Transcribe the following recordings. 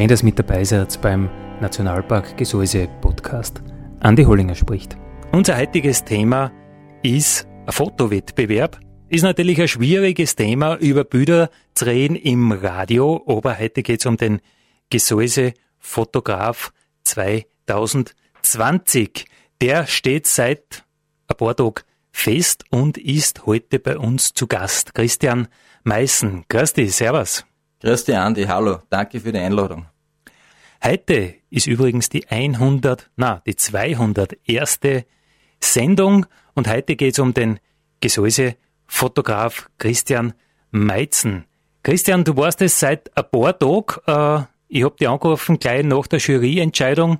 Schön, dass mit dabei seid beim Nationalpark Gesäuse Podcast. Andi Hollinger spricht. Unser heutiges Thema ist ein Fotowettbewerb. Ist natürlich ein schwieriges Thema, über Bilder zu reden im Radio, aber heute geht es um den Gesäuse Fotograf 2020. Der steht seit ein paar Tagen fest und ist heute bei uns zu Gast. Christian Meißen. Dich, Servus. Grüß dich, Andi. Hallo. Danke für die Einladung. Heute ist übrigens die 100, na, die 201. Sendung und heute geht es um den Gesäuse-Fotograf Christian Meitzen. Christian, du warst es seit ein paar Tagen. Äh, ich hab dich angerufen, gleich nach der Juryentscheidung.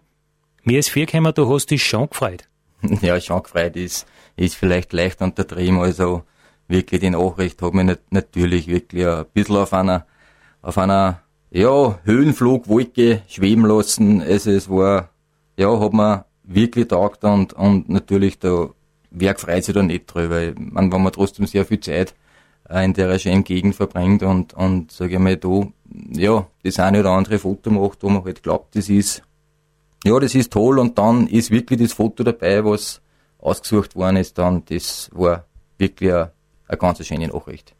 Mir ist viel gekommen, du hast dich schon gefreut. Ja, schon gefreut ist, ist vielleicht leicht untertrieben. Also wirklich die Nachricht hat mich natürlich wirklich ein bisschen auf einer auf einer ja, Höhenflugwolke schweben lassen. Also es war, ja, hat mir wirklich taugt und, und natürlich der Werk freut sich da nicht drüber. Ich meine, wenn man trotzdem sehr viel Zeit äh, in der schönen Gegend verbringt und, und sage ich mal, da, ja, das eine oder andere Foto macht, wo man halt glaubt, das ist, ja, das ist toll und dann ist wirklich das Foto dabei, was ausgesucht worden ist, dann, das war wirklich eine, eine ganz schöne Nachricht.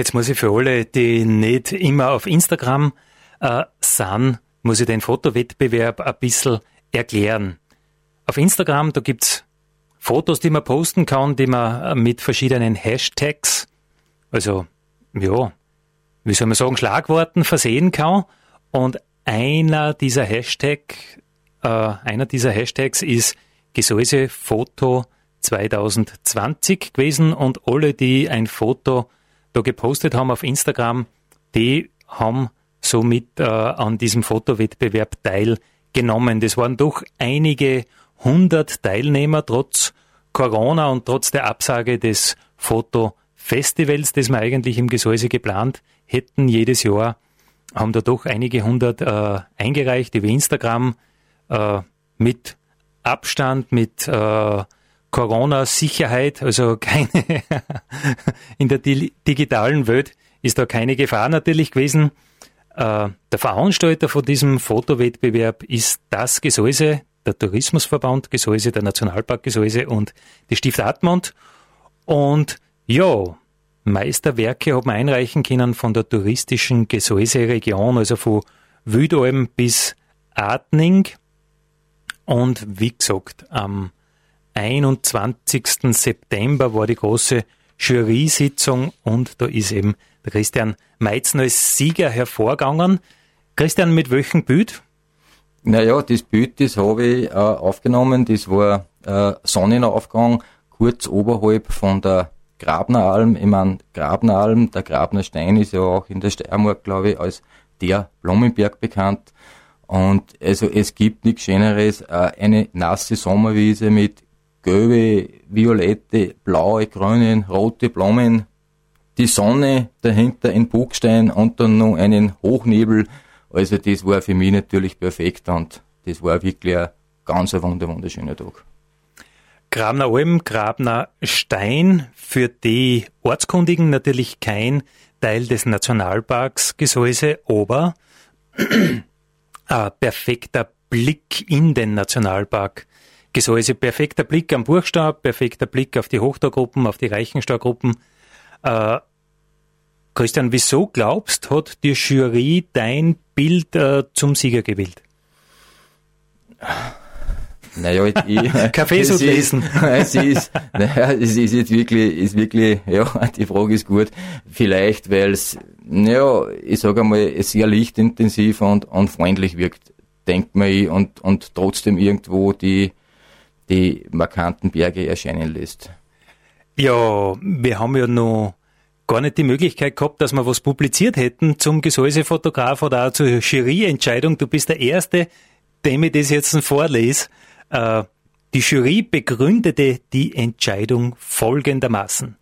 Jetzt muss ich für alle, die nicht immer auf Instagram äh, sind, muss ich den Fotowettbewerb ein bisschen erklären. Auf Instagram, da gibt's Fotos, die man posten kann, die man äh, mit verschiedenen Hashtags, also ja, wie soll man sagen, Schlagworten versehen kann. Und einer dieser Hashtag, äh, einer dieser Hashtags ist Gesäuse Foto 2020 gewesen und alle, die ein Foto da gepostet haben auf Instagram, die haben somit äh, an diesem Fotowettbewerb teilgenommen. Das waren doch einige hundert Teilnehmer trotz Corona und trotz der Absage des Fotofestivals, das wir eigentlich im Gesäuse geplant hätten jedes Jahr, haben da doch einige hundert äh, eingereicht über Instagram äh, mit Abstand, mit äh, Corona-Sicherheit, also keine, in der digitalen Welt ist da keine Gefahr natürlich gewesen. Äh, der Veranstalter von diesem Fotowettbewerb ist das Gesäuse, der Tourismusverband Gesäuse, der Nationalpark Gesäuse und die Stift Admont. Und ja, Meisterwerke hat man einreichen können von der touristischen Gesäuse-Region, also von Wüdalm bis Adning. Und wie gesagt, am 21. September war die große Jury-Sitzung und da ist eben der Christian Meitzen als Sieger hervorgegangen. Christian, mit welchem Bild? Naja, das Bild, das habe ich äh, aufgenommen, das war äh, Sonnenaufgang, kurz oberhalb von der Grabneralm. Ich meine, Grabneralm, der Grabner Stein ist ja auch in der Steiermark, glaube ich, als der Blumenberg bekannt. Und also es gibt nichts Schöneres, äh, eine nasse Sommerwiese mit gelbe, violette, blaue, grüne, rote Blumen, die Sonne dahinter in Buchstein und dann noch einen Hochnebel. Also das war für mich natürlich perfekt und das war wirklich ein ganz wunderschöner Tag. Grabner Alm, Grabner Stein, für die Ortskundigen natürlich kein Teil des Nationalparks Gesäuse, aber ein perfekter Blick in den Nationalpark Gesäuse. Perfekter Blick am Buchstab, perfekter Blick auf die Hochtaugruppen, auf die Reichenstaugruppen. Äh, Christian, wieso glaubst, hat die Jury dein Bild äh, zum Sieger gewählt? Naja, ich, Kaffee so lesen. Es ist, naja, es ist jetzt wirklich, ist wirklich, ja, die Frage ist gut. Vielleicht, weil es, naja, ich sage einmal, sehr lichtintensiv und, und freundlich wirkt denkt man ich, und, und trotzdem irgendwo die, die markanten Berge erscheinen lässt. Ja, wir haben ja noch gar nicht die Möglichkeit gehabt, dass wir was publiziert hätten zum Gesäusefotograf oder auch zur Juryentscheidung. Du bist der Erste, dem ich das jetzt vorlese. Äh, die Jury begründete die Entscheidung folgendermaßen.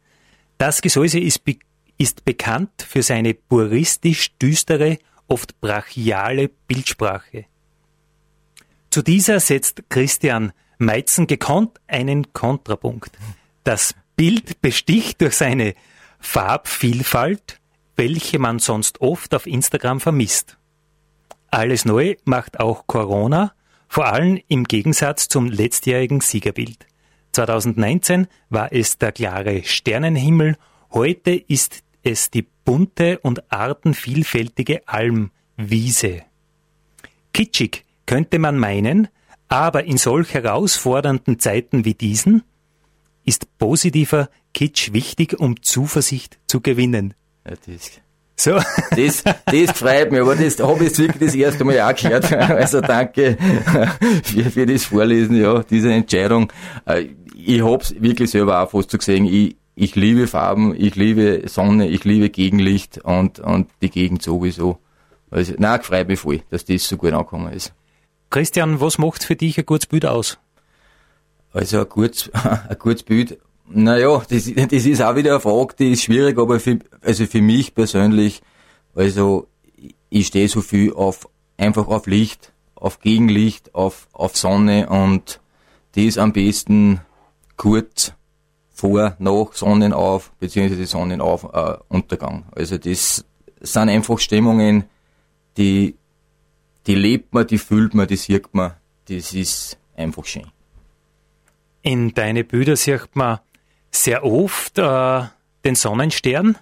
Das Gesäuse ist, be ist bekannt für seine puristisch düstere, oft brachiale Bildsprache. Zu dieser setzt Christian Meitzen gekonnt einen Kontrapunkt. Das Bild besticht durch seine Farbvielfalt, welche man sonst oft auf Instagram vermisst. Alles neu macht auch Corona, vor allem im Gegensatz zum letztjährigen Siegerbild. 2019 war es der klare Sternenhimmel, heute ist es die bunte und artenvielfältige Almwiese. Kitschig könnte man meinen, aber in solch herausfordernden Zeiten wie diesen ist positiver Kitsch wichtig, um Zuversicht zu gewinnen. Ja, das, so. Das, das freut mich, aber das habe ich wirklich das erste Mal auch gehört. Also danke für, für das Vorlesen, ja, diese Entscheidung. Äh, ich habe es wirklich selber auch fast so gesehen. Ich, ich liebe Farben, ich liebe Sonne, ich liebe Gegenlicht und, und die Gegend sowieso. Also, nein, freut mich voll, dass das so gut angekommen ist. Christian, was macht für dich ein gutes Bild aus? Also ein gutes, ein gutes Bild, naja, das, das ist auch wieder eine Frage, die ist schwierig, aber für, also für mich persönlich, also ich stehe so viel auf, einfach auf Licht, auf Gegenlicht, auf, auf Sonne und die ist am besten kurz vor, nach Sonnenauf, beziehungsweise Sonnenauf, äh, Untergang. Also das sind einfach Stimmungen, die, die lebt man, die fühlt man, die sieht man, das ist einfach schön. In deine Bilder sieht man sehr oft äh, den Sonnenstern.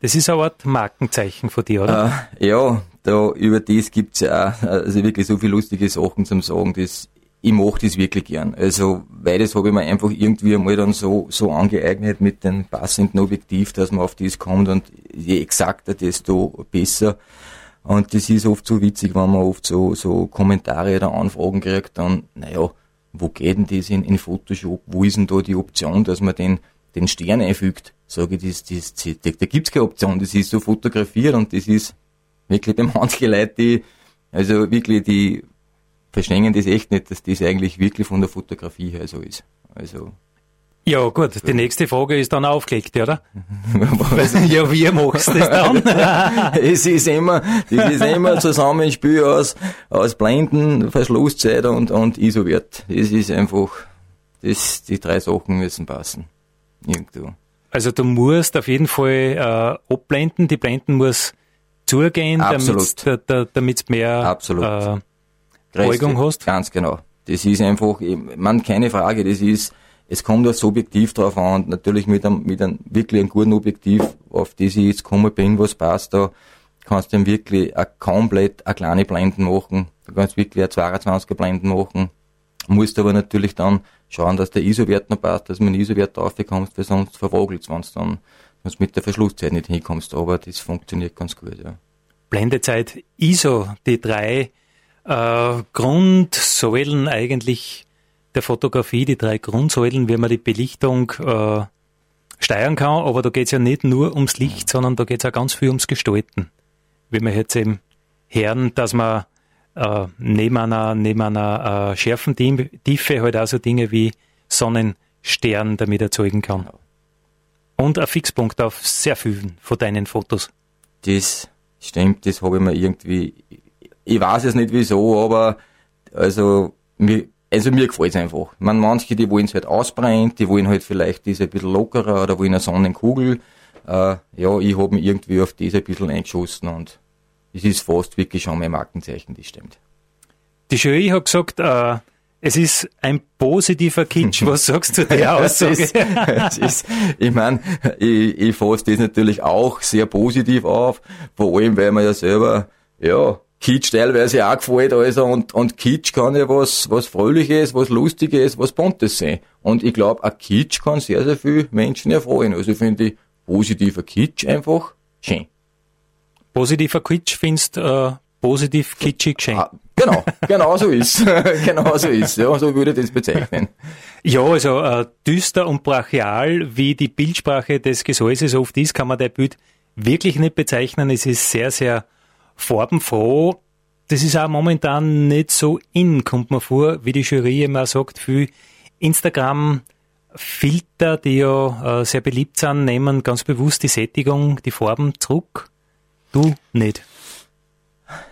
Das ist eine Art Markenzeichen von dir, oder? Äh, ja, da über das gibt's ja auch also wirklich so viele lustige Sachen zum Sagen. Das, ich mache das wirklich gern. Also, weil das habe ich mir einfach irgendwie einmal dann so, so angeeignet mit dem passenden Objektiv, dass man auf das kommt und je exakter, desto besser. Und das ist oft so witzig, wenn man oft so, so Kommentare oder Anfragen kriegt, dann, naja, wo geht denn das in, in Photoshop? Wo ist denn da die Option, dass man den, den Stern einfügt? Sage ich, das, das, da, da gibt's keine Option. Das ist so fotografiert und das ist wirklich bei manchen Leuten, die, also wirklich, die verstehen das echt nicht, dass das eigentlich wirklich von der Fotografie her so ist. Also, ja, gut, die nächste Frage ist dann aufgelegt, oder? ja, wie machst du das dann? es ist immer, das ist immer ein Zusammenspiel aus, aus Blenden, Verschlusszeit und, und ISO-Wert. Das ist einfach, das, die drei Sachen müssen passen. Irgendwo. Also du musst auf jeden Fall äh, abblenden, die Blenden muss zugehen, damit du mehr Absolut. Äh, Beugung hast. Ganz genau. Das ist einfach, man, keine Frage, das ist, es kommt aufs Objektiv drauf an natürlich mit einem, mit einem wirklich einem guten Objektiv, auf das ich jetzt gekommen bin, was passt da, kannst du dann wirklich a komplett eine kleine Blenden machen. Du kannst wirklich eine 22er Blenden machen. Musst aber natürlich dann schauen, dass der ISO-Wert noch passt, dass man einen ISO-Wert draufbekommst, weil sonst verwogelt wenn du dann wenn mit der Verschlusszeit nicht hinkommst. Aber das funktioniert ganz gut, ja. Blendezeit ISO, die drei äh, Grundsäulen eigentlich der Fotografie, die drei Grundsäulen, wie man die Belichtung äh, steuern kann, aber da geht es ja nicht nur ums Licht, sondern da geht es auch ganz viel ums Gestalten. Wie wir jetzt eben hören, dass man äh, neben einer, neben einer äh, schärfen Tiefe halt auch so Dinge wie Sonnenstern damit erzeugen kann. Und ein Fixpunkt auf sehr vielen von deinen Fotos. Das stimmt, das habe ich mir irgendwie, ich weiß es nicht wieso, aber also mir, also mir gefällt es einfach. Man, manche, die wollen es halt ausbrennt, die wollen halt vielleicht diese ein bisschen lockerer oder wollen eine Sonnenkugel. Äh, ja, ich habe mich irgendwie auf das ein bisschen eingeschossen und es ist fast wirklich schon mein Markenzeichen, das stimmt. Die Jury hat gesagt, äh, es ist ein positiver Kitsch. Was sagst du der Aussage? es ist, es ist, ich meine, ich, ich fasse das natürlich auch sehr positiv auf, vor allem, weil man ja selber, ja, Kitsch teilweise auch gefällt, also, und, und Kitsch kann ja was, was Fröhliches, was Lustiges, was Buntes sein. Und ich glaube, ein Kitsch kann sehr, sehr viele Menschen erfreuen. Also finde ich positiver Kitsch einfach schön. Positiver Kitsch findest äh, positiv kitschig schön. Ah, genau. Genau, so ist. genau so ist. Ja, so würde ich das bezeichnen. Ja, also äh, düster und brachial, wie die Bildsprache des Gesäuses oft ist, kann man der Bild wirklich nicht bezeichnen. Es ist sehr, sehr farbenfroh. Das ist auch momentan nicht so in, kommt man vor, wie die Jury immer sagt, viel Instagram Filter, die ja äh, sehr beliebt sind, nehmen ganz bewusst die Sättigung, die Farben zurück. Du nicht.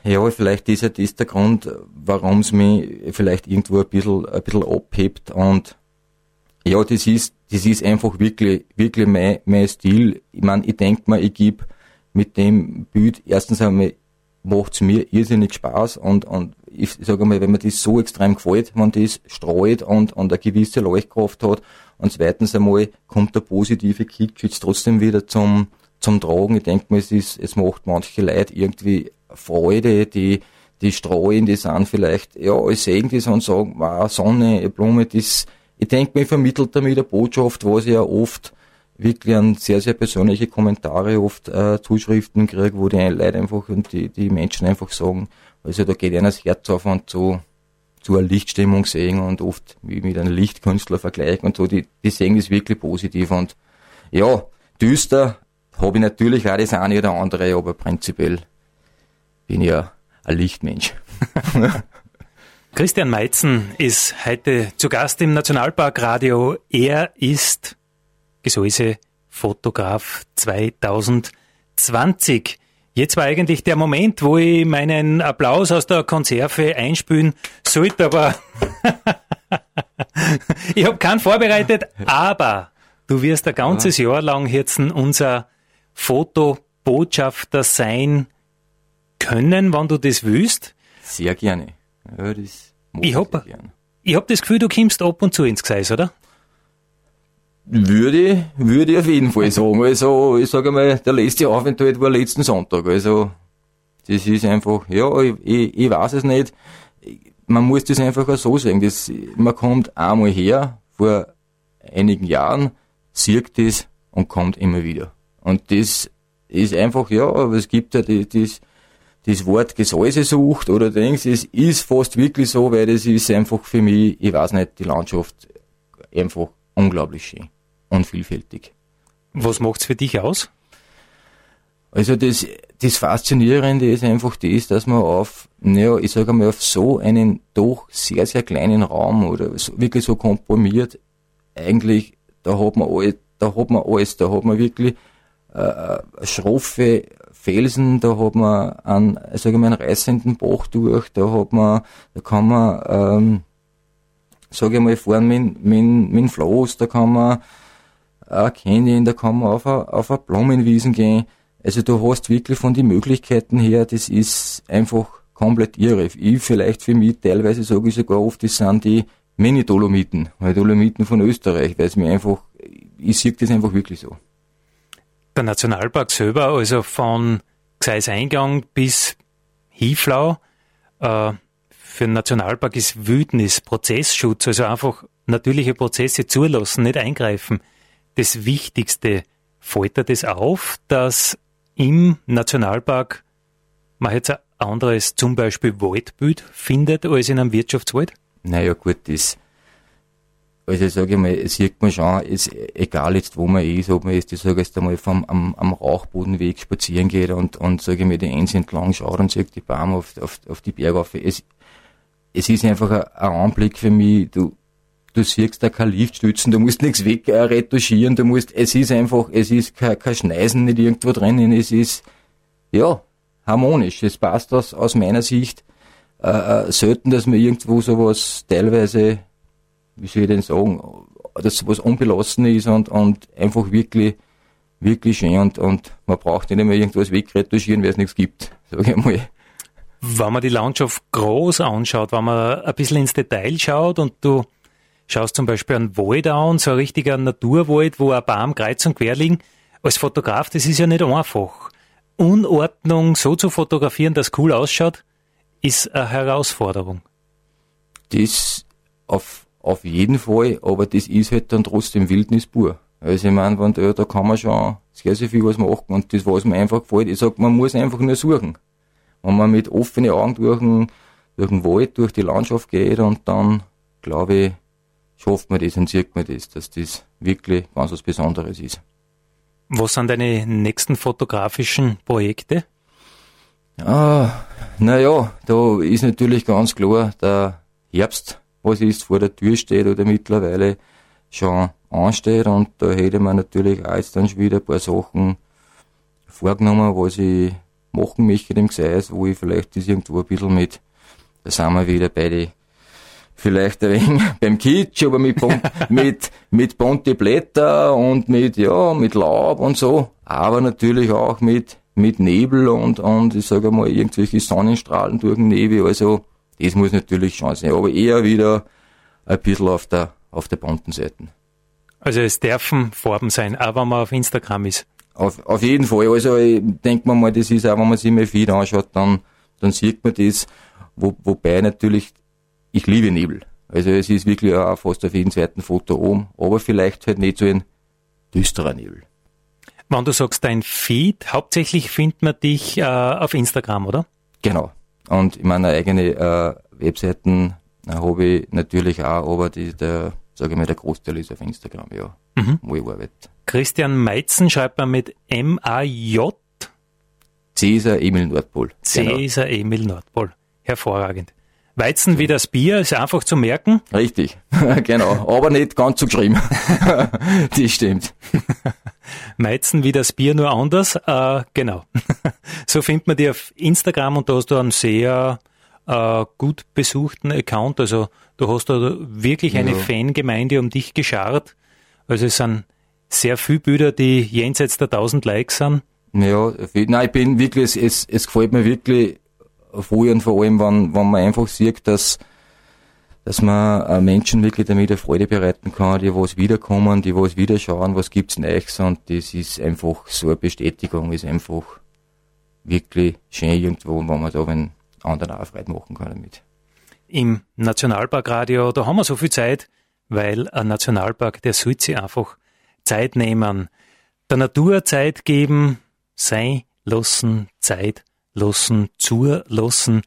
Ja, vielleicht ist ja das der Grund, warum es mich vielleicht irgendwo ein bisschen, ein bisschen abhebt und ja, das ist, das ist einfach wirklich, wirklich mein, mein Stil. Ich meine, ich denke mir, ich gebe mit dem Bild erstens einmal macht es mir irrsinnig Spaß und, und ich sage mal, wenn mir das so extrem gefällt, wenn das streut und, und eine gewisse Leuchtkraft hat und zweitens einmal kommt der positive Kick jetzt trotzdem wieder zum, zum Tragen. Ich denke mir, es ist, es macht manche Leute irgendwie Freude, die, die streuen, die sind vielleicht, ja, alles sehen das und sagen, wow, Sonne, Blume, das, ich denke mir, vermittelt damit eine Botschaft, was ich ja oft wirklich an sehr, sehr persönliche Kommentare, oft äh, Zuschriften kriege, wo die Leute einfach und die, die Menschen einfach sagen, also da geht einer das Herz auf und so zu einer Lichtstimmung sehen und oft wie mit einem Lichtkünstler vergleichen und so, die, die sehen das wirklich positiv und ja, düster habe ich natürlich auch das eine oder andere, aber prinzipiell bin ich ja ein Lichtmensch. Christian Meitzen ist heute zu Gast im Nationalparkradio. Er ist Gesäuse Fotograf 2020. Jetzt war eigentlich der Moment, wo ich meinen Applaus aus der Konserve einspülen sollte, aber ich habe keinen vorbereitet, aber du wirst ein ganzes Jahr lang jetzt unser Fotobotschafter sein können, wann du das willst. Sehr gerne. Ja, das ich habe hab das Gefühl, du kommst ab und zu ins Gseis, oder? Würde, würde ich auf jeden Fall sagen. Also, ich sage mal, der letzte Aufenthalt war letzten Sonntag. Also, das ist einfach, ja, ich, ich, weiß es nicht. Man muss das einfach auch so sagen. Das, man kommt einmal her, vor einigen Jahren, sieht das und kommt immer wieder. Und das ist einfach, ja, aber es gibt ja das, das, das Wort Gesäuse sucht oder denkst, es ist fast wirklich so, weil das ist einfach für mich, ich weiß nicht, die Landschaft einfach unglaublich schön und vielfältig. Was macht's für dich aus? Also das, das Faszinierende ist einfach das, dass man auf, naja, ich sage mal, auf so einen doch sehr, sehr kleinen Raum oder so, wirklich so komprimiert, eigentlich, da hat man alles, da hat man alles, da hat man wirklich äh, äh schroffe Felsen, da hat man einen, sage ich mal, einen reißenden Bach durch, da hat man, da kann man, ähm, sage ich mal, fahren mit, mit, mit Floß, da kann man äh, Canyon, da kann man auf eine, auf eine Blumenwiesen gehen. Also du hast wirklich von den Möglichkeiten her, das ist einfach komplett irre. Ich vielleicht für mich teilweise sage ich sogar oft, das sind die Mini-Dolomiten, weil Dolomiten von Österreich, weil es mir einfach, ich sehe das einfach wirklich so. Der Nationalpark selber, also von Gseiseingang bis Hieflau, äh, für den Nationalpark ist Wildnis, Prozessschutz, also einfach natürliche Prozesse zulassen, nicht eingreifen das Wichtigste. Dir das auf, dass im Nationalpark man jetzt ein anderes, zum Beispiel Waldbild findet, als in einem Wirtschaftswald? Naja, gut, das, also sage ich mal, sieht man schon, ist egal jetzt, wo man ist, ob man jetzt, ich sage jetzt einmal vom, am, am Rauchbodenweg spazieren geht und, und sage ich mal, die Eins entlang schaut und sieht die Bäume auf, auf, auf die Berge auf. Es, es ist einfach ein, ein Anblick für mich, du, du siehst da kein Liftstützen, du musst nichts wegretuschieren, äh, du musst, es ist einfach, es ist kein, kein Schneisen nicht irgendwo drinnen, es ist, ja, harmonisch. Es passt aus, aus meiner Sicht äh, äh, selten, dass man irgendwo sowas teilweise, wie soll ich denn sagen, dass sowas unbelassen ist und, und einfach wirklich, wirklich schön und, und man braucht nicht mehr irgendwas wegretuschieren, weil es nichts gibt, sage ich mal. Wenn man die Landschaft groß anschaut, wenn man ein bisschen ins Detail schaut und du schaust zum Beispiel einen Wald an, so ein richtiger Naturwald, wo ein Baum kreuz und quer liegen. Als Fotograf, das ist ja nicht einfach. Unordnung so zu fotografieren, dass cool ausschaut, ist eine Herausforderung. Das auf, auf jeden Fall, aber das ist halt dann trotzdem Wildnis pur. Also ich meine, wenn da, da kann man schon sehr, sehr viel was machen und das, was mir einfach gefällt, ich sag, man muss einfach nur suchen. Wenn man mit offenen Augen durch den, durch den Wald, durch die Landschaft geht und dann, glaube ich, schafft man das und sieht man das, dass das wirklich ganz was Besonderes ist. Was sind deine nächsten fotografischen Projekte? Ah, naja, da ist natürlich ganz klar der Herbst, was ist, vor der Tür steht oder mittlerweile schon ansteht und da hätte man natürlich auch jetzt dann schon wieder ein paar Sachen vorgenommen, was ich machen möchte dem Gseis, wo ich vielleicht das irgendwo ein bisschen mit, da sind wir wieder bei die, vielleicht ein wenig beim Kitsch, aber mit, mit, mit bunte Blätter und mit, ja, mit Laub und so, aber natürlich auch mit, mit Nebel und, und ich sage mal, irgendwelche Sonnenstrahlen durch den Nebel, also, das muss natürlich schon sein, aber eher wieder ein bisschen auf der, auf der bunten Seite. Also es dürfen Farben sein, auch wenn man auf Instagram ist. Auf, auf jeden Fall. Also ich denke mal, das ist auch, wenn man sich mein Feed anschaut, dann, dann sieht man das. Wo, wobei natürlich, ich liebe Nebel. Also es ist wirklich auch fast auf jedem zweiten Foto oben, aber vielleicht halt nicht so ein düsterer Nebel. Wenn du sagst, dein Feed, hauptsächlich findet man dich äh, auf Instagram, oder? Genau. Und in meiner eigenen äh, Webseiten äh, habe ich natürlich auch, aber die, der, sage ich mal, der Großteil ist auf Instagram, ja, mhm. wo ich arbeite. Christian Meitzen schreibt man mit M-A-J. Cäsar Emil Nordpol. Genau. Cäsar genau. Emil Nordpol. Hervorragend. Weizen wie das Bier ist einfach zu merken. Richtig, genau. Aber nicht ganz so geschrieben. das stimmt. Meizen wie das Bier nur anders. Äh, genau. so findet man die auf Instagram und da hast du einen sehr äh, gut besuchten Account. Also du hast da wirklich eine ja. Fangemeinde um dich geschart. Also es sind sehr viele Bilder, die jenseits der 1000 Likes sind. Ja, nein, ich bin wirklich, es, es gefällt mir wirklich und vor allem, wenn, wenn man einfach sieht, dass, dass man Menschen wirklich damit eine Freude bereiten kann, die was wiederkommen, die was wiederschauen, was gibt's Neues und das ist einfach so eine Bestätigung, ist einfach wirklich schön irgendwo, wenn man da einen anderen auch Freude machen kann damit. Im Nationalparkradio, da haben wir so viel Zeit, weil ein Nationalpark, der sollte sich einfach Zeit nehmen, der Natur Zeit geben, sein lassen, Zeit lassen, zulassen.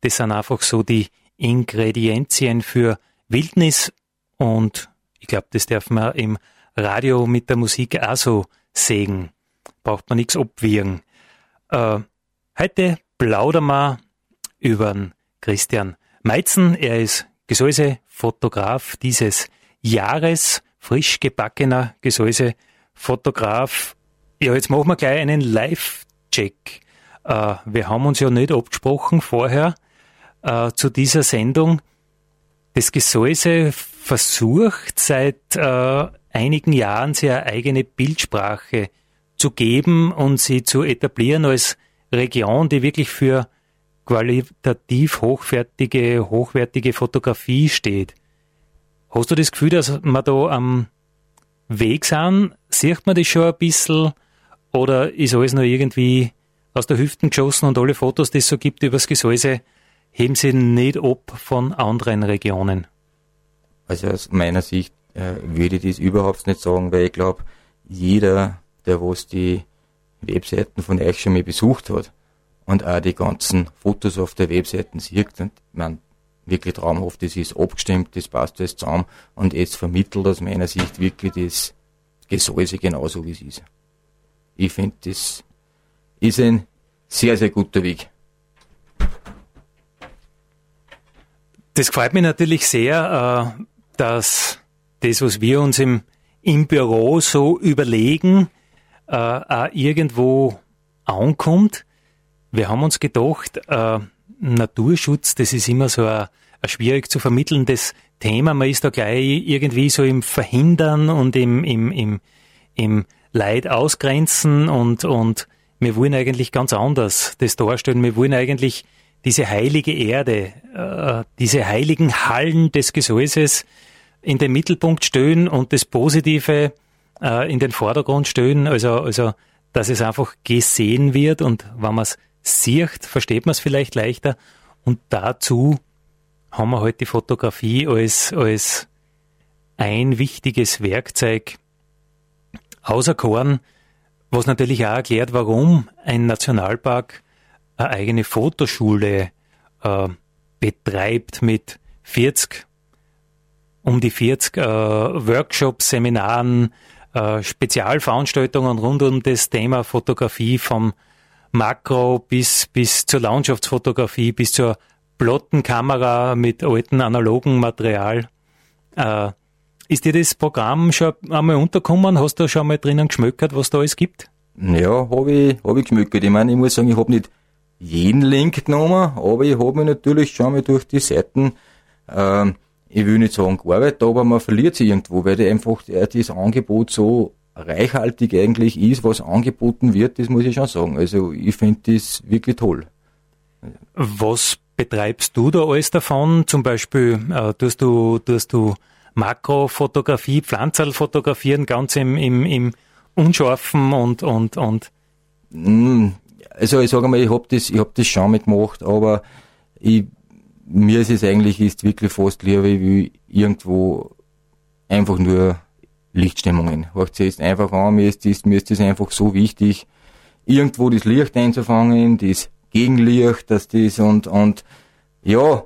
Das sind einfach so die Ingredienzien für Wildnis und ich glaube, das darf man im Radio mit der Musik auch so sägen. Braucht man nichts abwirken. Äh, heute plaudern wir über Christian Meitzen. Er ist Gesäuse-Fotograf dieses Jahres frisch gebackener Gesäusefotograf. Ja, jetzt machen wir gleich einen Live-Check. Äh, wir haben uns ja nicht abgesprochen vorher äh, zu dieser Sendung. Das Gesäuse versucht seit äh, einigen Jahren seine eigene Bildsprache zu geben und sie zu etablieren als Region, die wirklich für qualitativ hochwertige, hochwertige Fotografie steht. Hast du das Gefühl, dass wir da am Weg sind? Sieht man das schon ein bisschen? Oder ist alles noch irgendwie aus der Hüften geschossen und alle Fotos, die es so gibt übers Gesäuse, heben sie nicht ab von anderen Regionen? Also aus meiner Sicht äh, würde ich das überhaupt nicht sagen, weil ich glaube, jeder, der was die Webseiten von euch schon mal besucht hat und auch die ganzen Fotos auf der Webseiten sieht, und man wirklich traumhaft, das ist abgestimmt, das passt alles zusammen und jetzt vermittelt aus meiner Sicht wirklich das Gesäuse genauso wie es ist. Ich finde, das ist ein sehr, sehr guter Weg. Das freut mich natürlich sehr, äh, dass das, was wir uns im, im Büro so überlegen, äh, auch irgendwo ankommt. Wir haben uns gedacht, äh, Naturschutz, das ist immer so ein, ein schwierig zu vermittelndes Thema. Man ist da gleich irgendwie so im Verhindern und im, im, im, im Leid ausgrenzen und, und wir wollen eigentlich ganz anders das darstellen. Wir wollen eigentlich diese heilige Erde, äh, diese heiligen Hallen des Gesäuses in den Mittelpunkt stellen und das Positive äh, in den Vordergrund stellen. Also, also, dass es einfach gesehen wird und wenn man es sieht, versteht man es vielleicht leichter. Und dazu haben wir heute halt die Fotografie als, als ein wichtiges Werkzeug auserkoren, was natürlich auch erklärt, warum ein Nationalpark eine eigene Fotoschule äh, betreibt mit 40, um die 40 äh, Workshops, Seminaren, äh, Spezialveranstaltungen rund um das Thema Fotografie vom Makro bis, bis zur Landschaftsfotografie, bis zur Plottenkamera mit alten analogen Material. Äh, ist dir das Programm schon einmal unterkommen? Hast du schon mal drinnen geschmökert, was da alles gibt? Ja, habe ich, hab ich geschmökert. Ich meine, ich muss sagen, ich habe nicht jeden Link genommen, aber ich habe mich natürlich schon mal durch die Seiten, ähm, ich will nicht sagen gearbeitet, aber man verliert sie irgendwo, weil die einfach äh, das Angebot so reichhaltig eigentlich ist, was angeboten wird, das muss ich schon sagen. Also ich finde das wirklich toll. Was betreibst du da alles davon? Zum Beispiel äh, tust du, tust du Makrofotografie, Pflanzerl fotografieren, ganz im, im, im Unscharfen und, und, und. Mm, also ich sage mal, ich habe das, ich hab das schon mitgemacht, aber ich, mir ist es eigentlich ist wirklich fast lieber, wie irgendwo einfach nur Lichtstimmungen. Hört sich einfach an, mir ist das, mir ist das einfach so wichtig, irgendwo das Licht einzufangen, das Gegenlicht, dass das und, und, ja,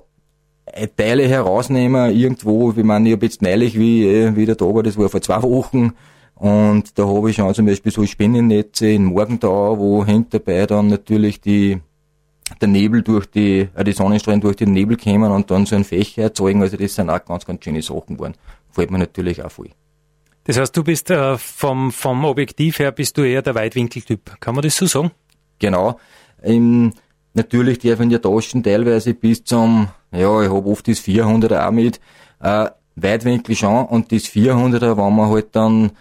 Teile herausnehmen irgendwo, wie man, ich habe jetzt neulich, wie, äh, wie der Tag war, das war vor zwei Wochen, und da habe ich schon zum Beispiel so Spinnennetze in Morgendau, wo hängt dabei dann natürlich die, der Nebel durch die, äh, die Sonnenstrahlen durch den Nebel kämen und dann so ein Fächer erzeugen. Also das sind auch ganz, ganz schöne Sachen geworden. Fällt mir natürlich auch voll. Das heißt, du bist äh, vom, vom Objektiv her bist du eher der Weitwinkeltyp. Kann man das so sagen? Genau. Ähm, natürlich dürfen ja Taschen teilweise bis zum, ja, ich habe oft das 400er auch mit, äh, Weitwinkel schon. Und das 400er, wenn man halt dann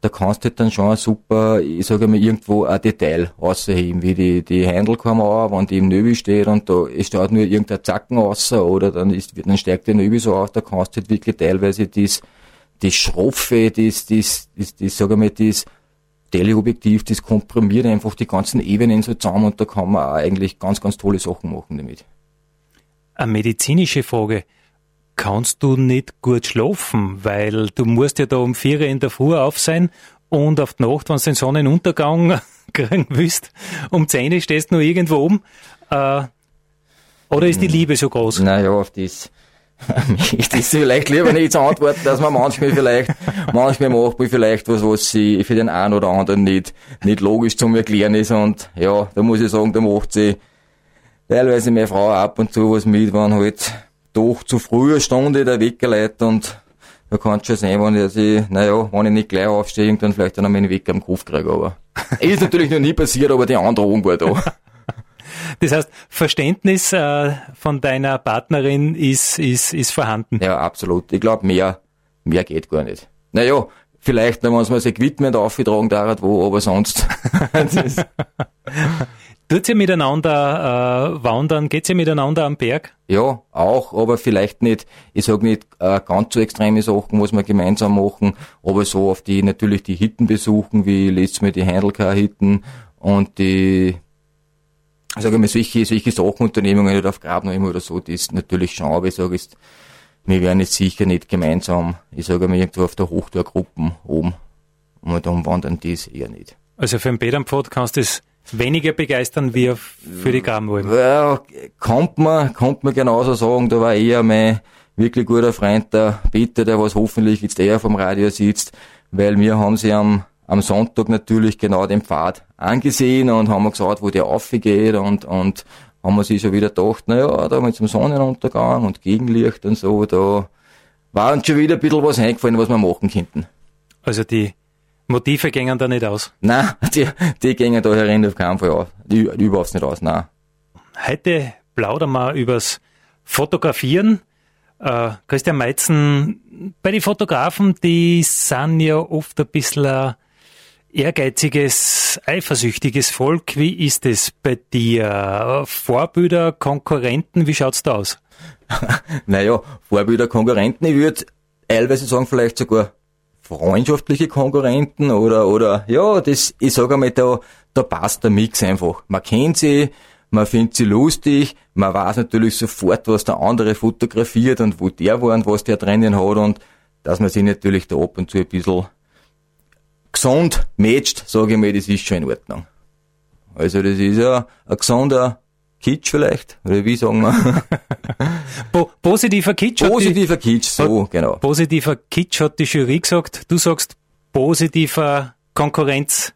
da kannst du halt dann schon super, ich sage mal, irgendwo ein Detail ausheben, wie die, die Handelkamera, wenn die im Nöbi steht und da steht nur irgendein Zacken raus oder dann ist, dann steigt der Nöbi so auf, da kannst du halt wirklich teilweise das, das Schroffe, das, das, das, das, sag ich mal, das Teleobjektiv, das komprimiert einfach die ganzen Ebenen so zusammen und da kann man auch eigentlich ganz, ganz tolle Sachen machen damit. Eine medizinische Frage kannst du nicht gut schlafen, weil du musst ja da um vier in der Früh auf sein und auf die Nacht, wenn du den Sonnenuntergang kriegen willst, um zehn stehst du noch irgendwo oben. Äh, oder ist die Liebe so groß? Naja, auf das ich das vielleicht lieber nicht zu antworten, dass man manchmal vielleicht, manchmal macht man vielleicht was, was sie für den einen oder anderen nicht, nicht logisch zum Erklären ist und ja, da muss ich sagen, da macht sie teilweise meine Frau ab und zu was mit, wenn halt doch zu früher Stunde der Wecker leitet und da kann schon sein, wenn ich, naja, wenn ich nicht gleich aufstehe, dann vielleicht dann meinen Wecker am Kopf kriege, aber ist natürlich noch nie passiert, aber die Androhung war da. Das heißt, Verständnis äh, von deiner Partnerin ist, ist, ist vorhanden. Ja, absolut. Ich glaube, mehr, mehr geht gar nicht. Naja, vielleicht, wenn man es mal das Equipment aufgetragen darf, wo, aber sonst. Tut ihr miteinander äh, wandern? Geht's ihr miteinander am Berg? Ja, auch, aber vielleicht nicht, ich sag nicht äh, ganz so extreme Sachen, was wir gemeinsam machen, aber so auf die natürlich die Hitten besuchen, wie letztes Mal die Handelcar-Hitten und die, sage ich mal, solche, solche Sachenunternehmungen oder auf Grabnehmer oder so, das ist natürlich schon, aber ich sage jetzt, wir werden jetzt sicher nicht gemeinsam, ich sage mal, irgendwo auf der Hochtourgruppen oben und dann wandern das eher nicht. Also für den Bädernpfad kannst du das weniger begeistern wie für die Grabenalm. Ja, kommt man, kommt man genauso sagen, da war eher mein wirklich guter Freund, der Peter, der was hoffentlich jetzt eher vom Radio sitzt, weil wir haben sie am, am Sonntag natürlich genau den Pfad angesehen und haben gesagt, wo der aufgeht und, und haben wir sich schon wieder gedacht, na ja, da mit dem Sonnenuntergang und Gegenlicht und so, da war uns schon wieder ein bisschen was eingefallen, was wir machen könnten. Also die Motive gingen da nicht aus? Nein, die, die gingen da herin auf keinen Fall aus. Die, überhaupt nicht aus, nein. Heute plaudern wir übers Fotografieren. Äh, Christian Meitzen, bei den Fotografen, die sind ja oft ein bisschen ehrgeiziges, eifersüchtiges Volk. Wie ist es bei dir? Vorbilder, Konkurrenten, wie schaut's da aus? naja, Vorbilder, Konkurrenten, ich würde teilweise sagen, vielleicht sogar freundschaftliche Konkurrenten oder, oder, ja, das, ich sage einmal, da, da passt der Mix einfach. Man kennt sie, man findet sie lustig, man weiß natürlich sofort, was der andere fotografiert und wo der war und was der drinnen hat und dass man sich natürlich da ab und zu ein bisschen gesund matcht, sage ich mal, das ist schon in Ordnung. Also das ist ja ein gesunder Kitsch vielleicht, oder wie sagen wir? po positiver Kitsch. Positiver die, Kitsch, so, hat, genau. Positiver Kitsch hat die Jury gesagt. Du sagst positiver Konkurrenz.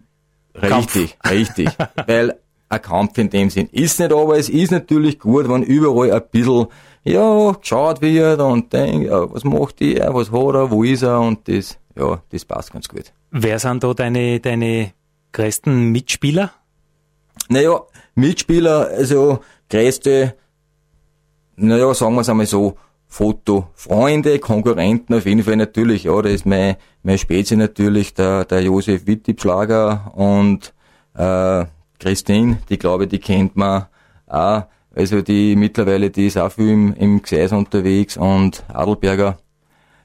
Richtig, richtig. Weil ein Kampf in dem Sinn ist nicht, aber es ist natürlich gut, wenn überall ein bisschen, ja, geschaut wird und denkt, ja, was macht er, was hat er, wo ist er und das, ja, das passt ganz gut. Wer sind da deine, deine größten Mitspieler? Naja, Mitspieler, also größte, naja, sagen wir es einmal so, Fotofreunde, Konkurrenten auf jeden Fall natürlich, ja, das ist mein, mein Spezi natürlich, der, der Josef Wittipschlager und äh, Christine, die glaube die kennt man auch, also die mittlerweile, die ist auch viel im, im Gseis unterwegs und Adelberger.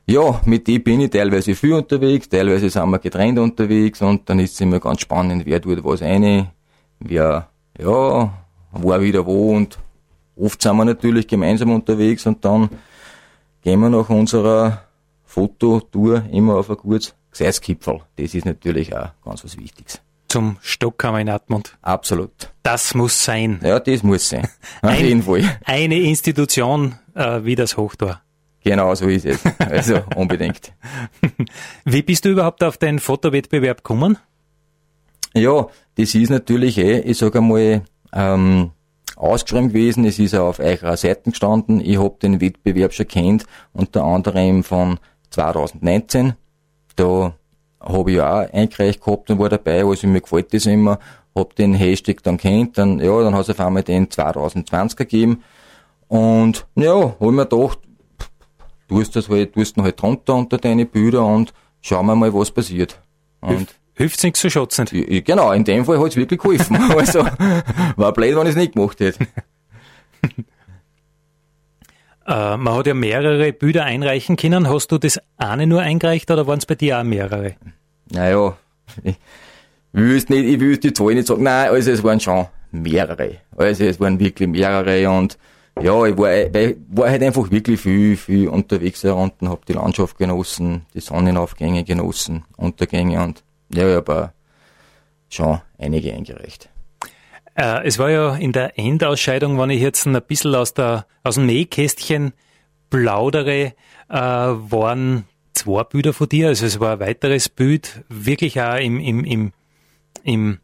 Ja, mit die bin ich teilweise viel unterwegs, teilweise sind wir getrennt unterwegs und dann ist es immer ganz spannend, wer tut was eine, wer, ja, wo wieder wo und oft sind wir natürlich gemeinsam unterwegs und dann gehen wir nach unserer Fototour immer auf ein gutes Gseitskipferl. Das ist natürlich auch ganz was Wichtiges. Zum Stockhammer in Atmund. Absolut. Das muss sein. Ja, das muss sein. Auf Ein, jeden Fall. Eine Institution äh, wie das Hochtor. Genau so ist es. Also unbedingt. Wie bist du überhaupt auf den Fotowettbewerb gekommen? Ja, das ist natürlich eh, ich sage einmal, ähm, ausgeschrieben gewesen. Es ist auch auf eurer Seiten gestanden. Ich habe den Wettbewerb schon kennt, unter anderem von 2019. Da habe ich auch eingereicht gehabt und war dabei, also mir gefällt das immer. Hab den Hashtag dann kennt, dann, ja, dann hat es auf einmal den 2020 gegeben. Und, ja, hab ich mir gedacht, tust das halt, tust ihn halt drunter unter deine Bilder und schauen wir mal, was passiert. Und Hilft's nichts zu schätzen. Genau, in dem Fall hat's wirklich geholfen. also, war blöd, wenn ich es nicht gemacht hätte. Äh, man hat ja mehrere Bilder einreichen können. Hast du das eine nur eingereicht oder waren es bei dir auch mehrere? Naja, ich will nicht, ich will die Zahl nicht sagen. Nein, also es waren schon mehrere. Also es waren wirklich mehrere und ja, ich war, weil, war halt einfach wirklich viel, viel unterwegs unten, hab die Landschaft genossen, die Sonnenaufgänge genossen, Untergänge und ja, ich habe schon einige eingereicht. Äh, es war ja in der Endausscheidung, wenn ich jetzt ein bisschen aus, der, aus dem Nähkästchen plaudere, äh, waren zwei Bilder von dir. Also es war ein weiteres Bild, wirklich auch im, im, im, im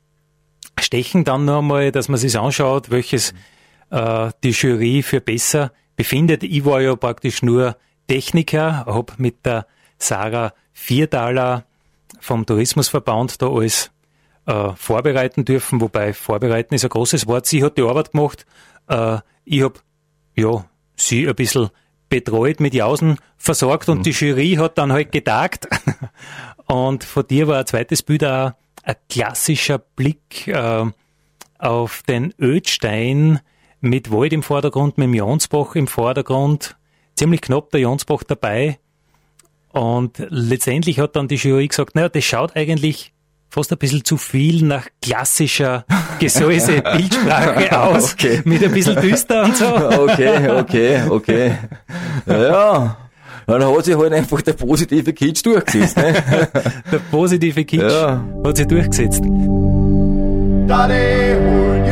Stechen dann noch einmal, dass man sich anschaut, welches äh, die Jury für besser befindet. Ich war ja praktisch nur Techniker, habe mit der Sarah Viertaler vom Tourismusverband da alles äh, vorbereiten dürfen, wobei vorbereiten ist ein großes Wort. Sie hat die Arbeit gemacht, äh, ich habe ja, sie ein bisschen betreut, mit Jausen versorgt und mhm. die Jury hat dann halt getagt. und von dir war ein zweites Bild auch ein klassischer Blick äh, auf den Ödstein mit Wald im Vordergrund, mit dem Jonsbach im Vordergrund, ziemlich knapp der Jonsbach dabei. Und letztendlich hat dann die Jury gesagt, naja, das schaut eigentlich fast ein bisschen zu viel nach klassischer Gesäuse Bildsprache aus, okay. mit ein bisschen düster und so. Okay, okay, okay. Ja, dann hat sich halt einfach der positive Kitsch durchgesetzt. Ne? Der positive Kitsch ja. hat sich durchgesetzt. Daddy